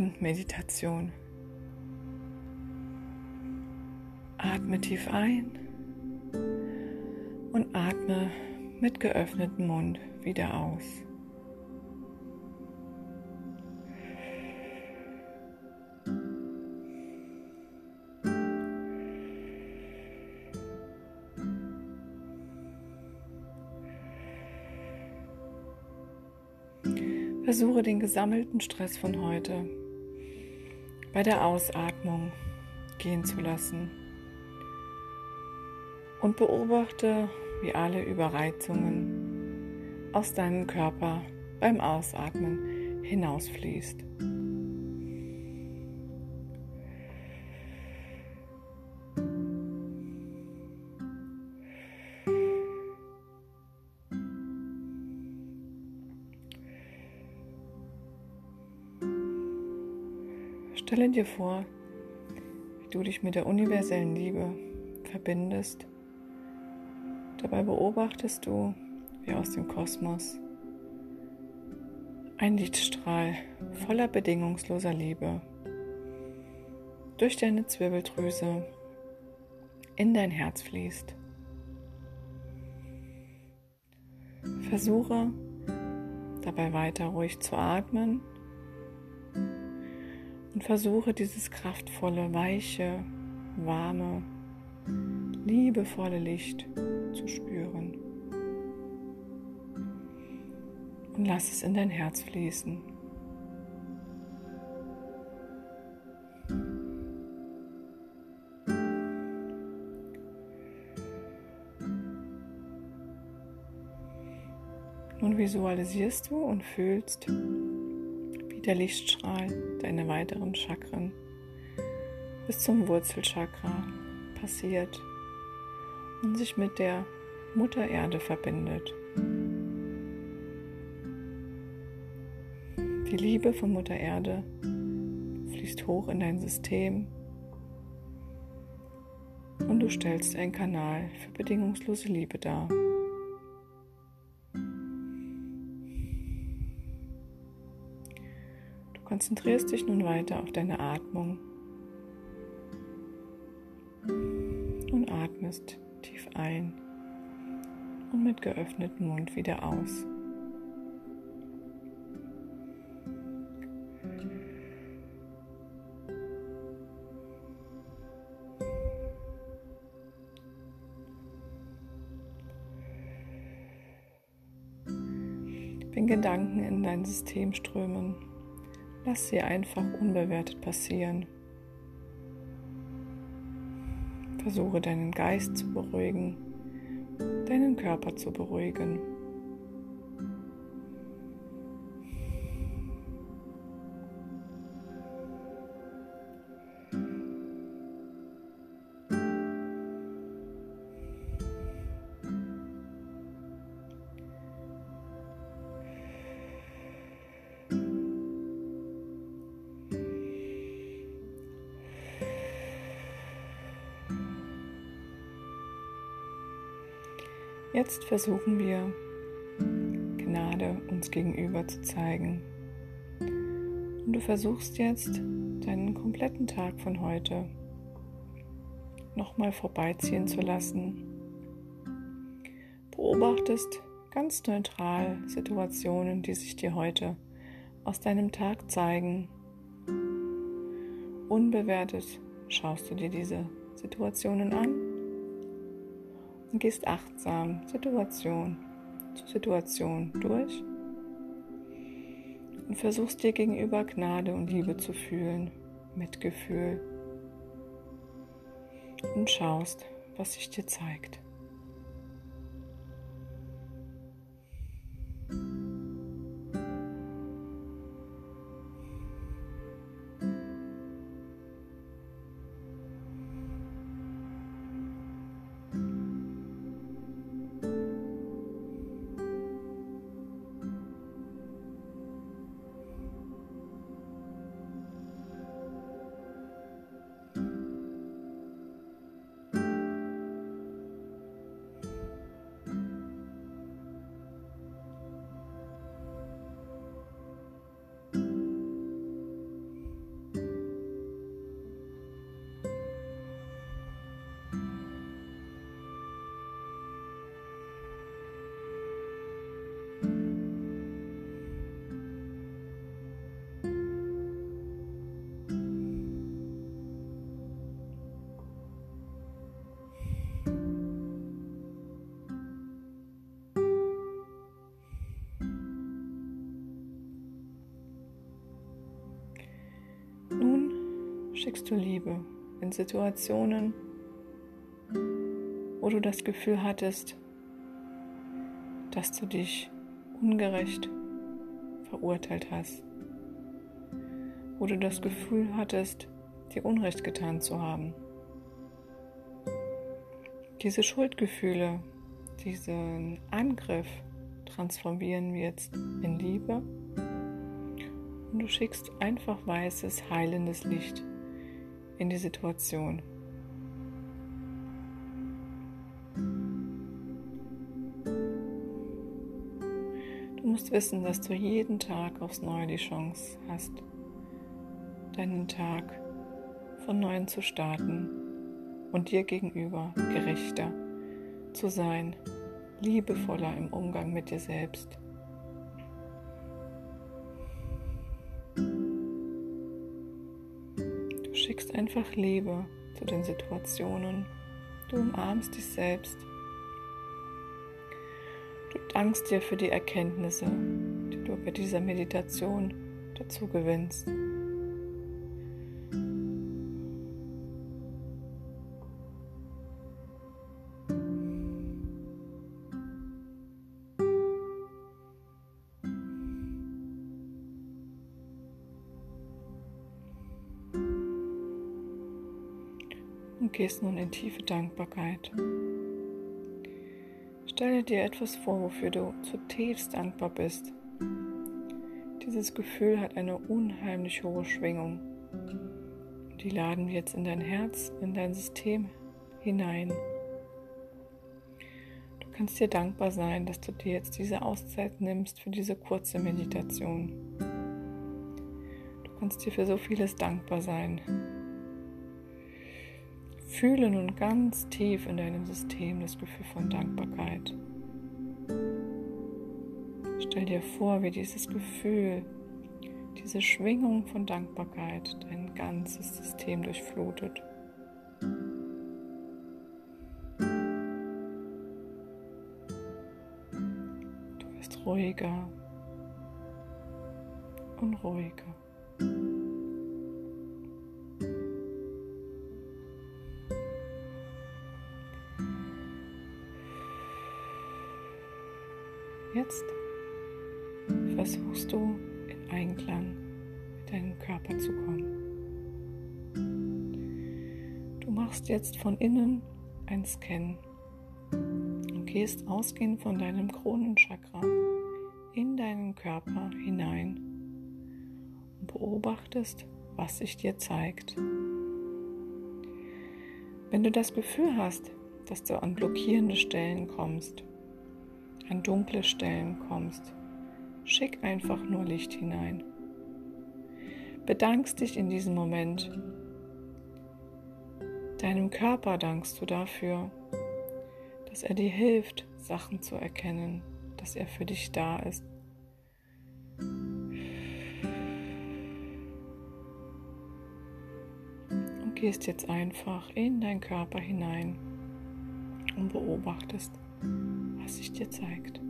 Abendmeditation. Atme tief ein und atme mit geöffnetem Mund wieder aus. Versuche den gesammelten Stress von heute bei der Ausatmung gehen zu lassen und beobachte, wie alle Überreizungen aus deinem Körper beim Ausatmen hinausfließt. Stelle dir vor, wie du dich mit der universellen Liebe verbindest. Dabei beobachtest du, wie aus dem Kosmos ein Lichtstrahl voller bedingungsloser Liebe durch deine Zwirbeldrüse in dein Herz fließt. Versuche dabei weiter ruhig zu atmen und versuche dieses kraftvolle, weiche, warme, liebevolle Licht zu spüren. Und lass es in dein Herz fließen. Nun visualisierst du und fühlst, wie der Lichtstrahl deine weiteren Chakren bis zum Wurzelchakra passiert und sich mit der Mutter Erde verbindet. Die Liebe von Mutter Erde fließt hoch in dein System und du stellst einen Kanal für bedingungslose Liebe dar. Konzentrierst dich nun weiter auf deine Atmung und atmest tief ein und mit geöffnetem Mund wieder aus. Wenn Gedanken in dein System strömen, Lass sie einfach unbewertet passieren. Versuche deinen Geist zu beruhigen, deinen Körper zu beruhigen. Jetzt versuchen wir, Gnade uns gegenüber zu zeigen. Und du versuchst jetzt, deinen kompletten Tag von heute nochmal vorbeiziehen zu lassen. Beobachtest ganz neutral Situationen, die sich dir heute aus deinem Tag zeigen. Unbewertet schaust du dir diese Situationen an und gehst achtsam Situation zu Situation durch und versuchst dir gegenüber Gnade und Liebe zu fühlen, Mitgefühl und schaust, was sich dir zeigt. Schickst du Liebe in Situationen, wo du das Gefühl hattest, dass du dich ungerecht verurteilt hast, wo du das Gefühl hattest, dir Unrecht getan zu haben. Diese Schuldgefühle, diesen Angriff transformieren wir jetzt in Liebe und du schickst einfach weißes, heilendes Licht in die Situation. Du musst wissen, dass du jeden Tag aufs Neue die Chance hast, deinen Tag von neuem zu starten und dir gegenüber gerechter zu sein, liebevoller im Umgang mit dir selbst. Einfach Liebe zu den Situationen. Du umarmst dich selbst. Du dankst dir für die Erkenntnisse, die du bei dieser Meditation dazu gewinnst. Und gehst nun in tiefe Dankbarkeit. Stelle dir etwas vor, wofür du zutiefst dankbar bist. Dieses Gefühl hat eine unheimlich hohe Schwingung. Die laden wir jetzt in dein Herz, in dein System hinein. Du kannst dir dankbar sein, dass du dir jetzt diese Auszeit nimmst für diese kurze Meditation. Du kannst dir für so vieles dankbar sein. Fühle nun ganz tief in deinem System das Gefühl von Dankbarkeit. Stell dir vor, wie dieses Gefühl, diese Schwingung von Dankbarkeit dein ganzes System durchflutet. Du wirst ruhiger und ruhiger. Jetzt versuchst du in Einklang mit deinem Körper zu kommen. Du machst jetzt von innen ein Scan und gehst ausgehend von deinem Kronenchakra in deinen Körper hinein und beobachtest, was sich dir zeigt. Wenn du das Gefühl hast, dass du an blockierende Stellen kommst, an dunkle Stellen kommst, schick einfach nur Licht hinein. Bedankst dich in diesem Moment. Deinem Körper dankst du dafür, dass er dir hilft, Sachen zu erkennen, dass er für dich da ist. Und gehst jetzt einfach in deinen Körper hinein und beobachtest was sich dir zeigt.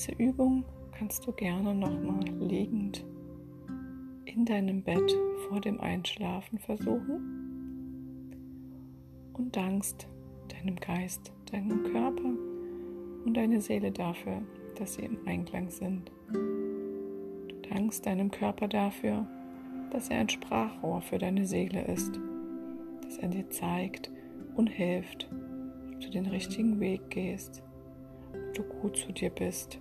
Diese Übung kannst du gerne nochmal liegend in deinem Bett vor dem Einschlafen versuchen und dankst deinem Geist, deinem Körper und deiner Seele dafür, dass sie im Einklang sind. Du dankst deinem Körper dafür, dass er ein Sprachrohr für deine Seele ist, dass er dir zeigt und hilft, ob du den richtigen Weg gehst, ob du gut zu dir bist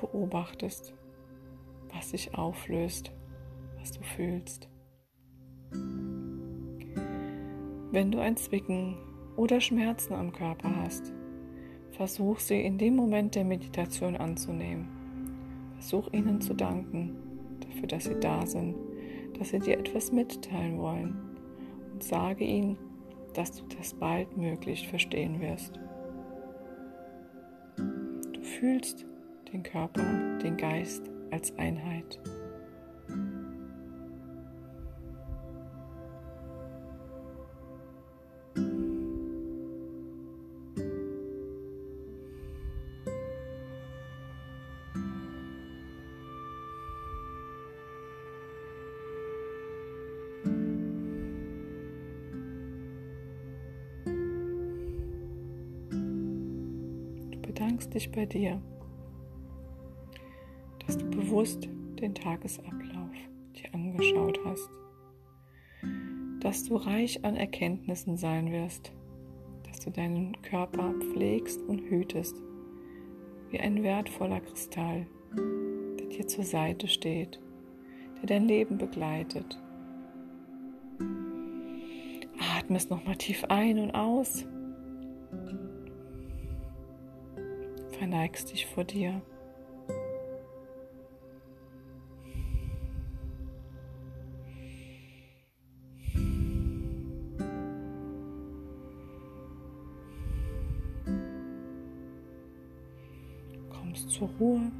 beobachtest, was sich auflöst, was du fühlst. Wenn du ein Zwicken oder Schmerzen am Körper hast, versuch sie in dem Moment der Meditation anzunehmen. Versuch ihnen zu danken dafür, dass sie da sind, dass sie dir etwas mitteilen wollen und sage ihnen, dass du das baldmöglich verstehen wirst. Du fühlst den Körper, den Geist als Einheit. bedankst dich bei dir, dass du bewusst den Tagesablauf dir angeschaut hast, dass du reich an Erkenntnissen sein wirst, dass du deinen Körper pflegst und hütest, wie ein wertvoller Kristall, der dir zur Seite steht, der dein Leben begleitet. Atme es nochmal tief ein und aus. verneigst dich vor dir. Zur Ruhe,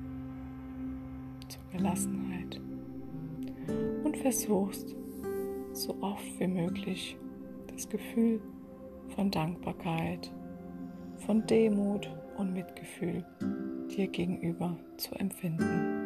zur Gelassenheit und versuchst so oft wie möglich das Gefühl von Dankbarkeit, von Demut und Mitgefühl dir gegenüber zu empfinden.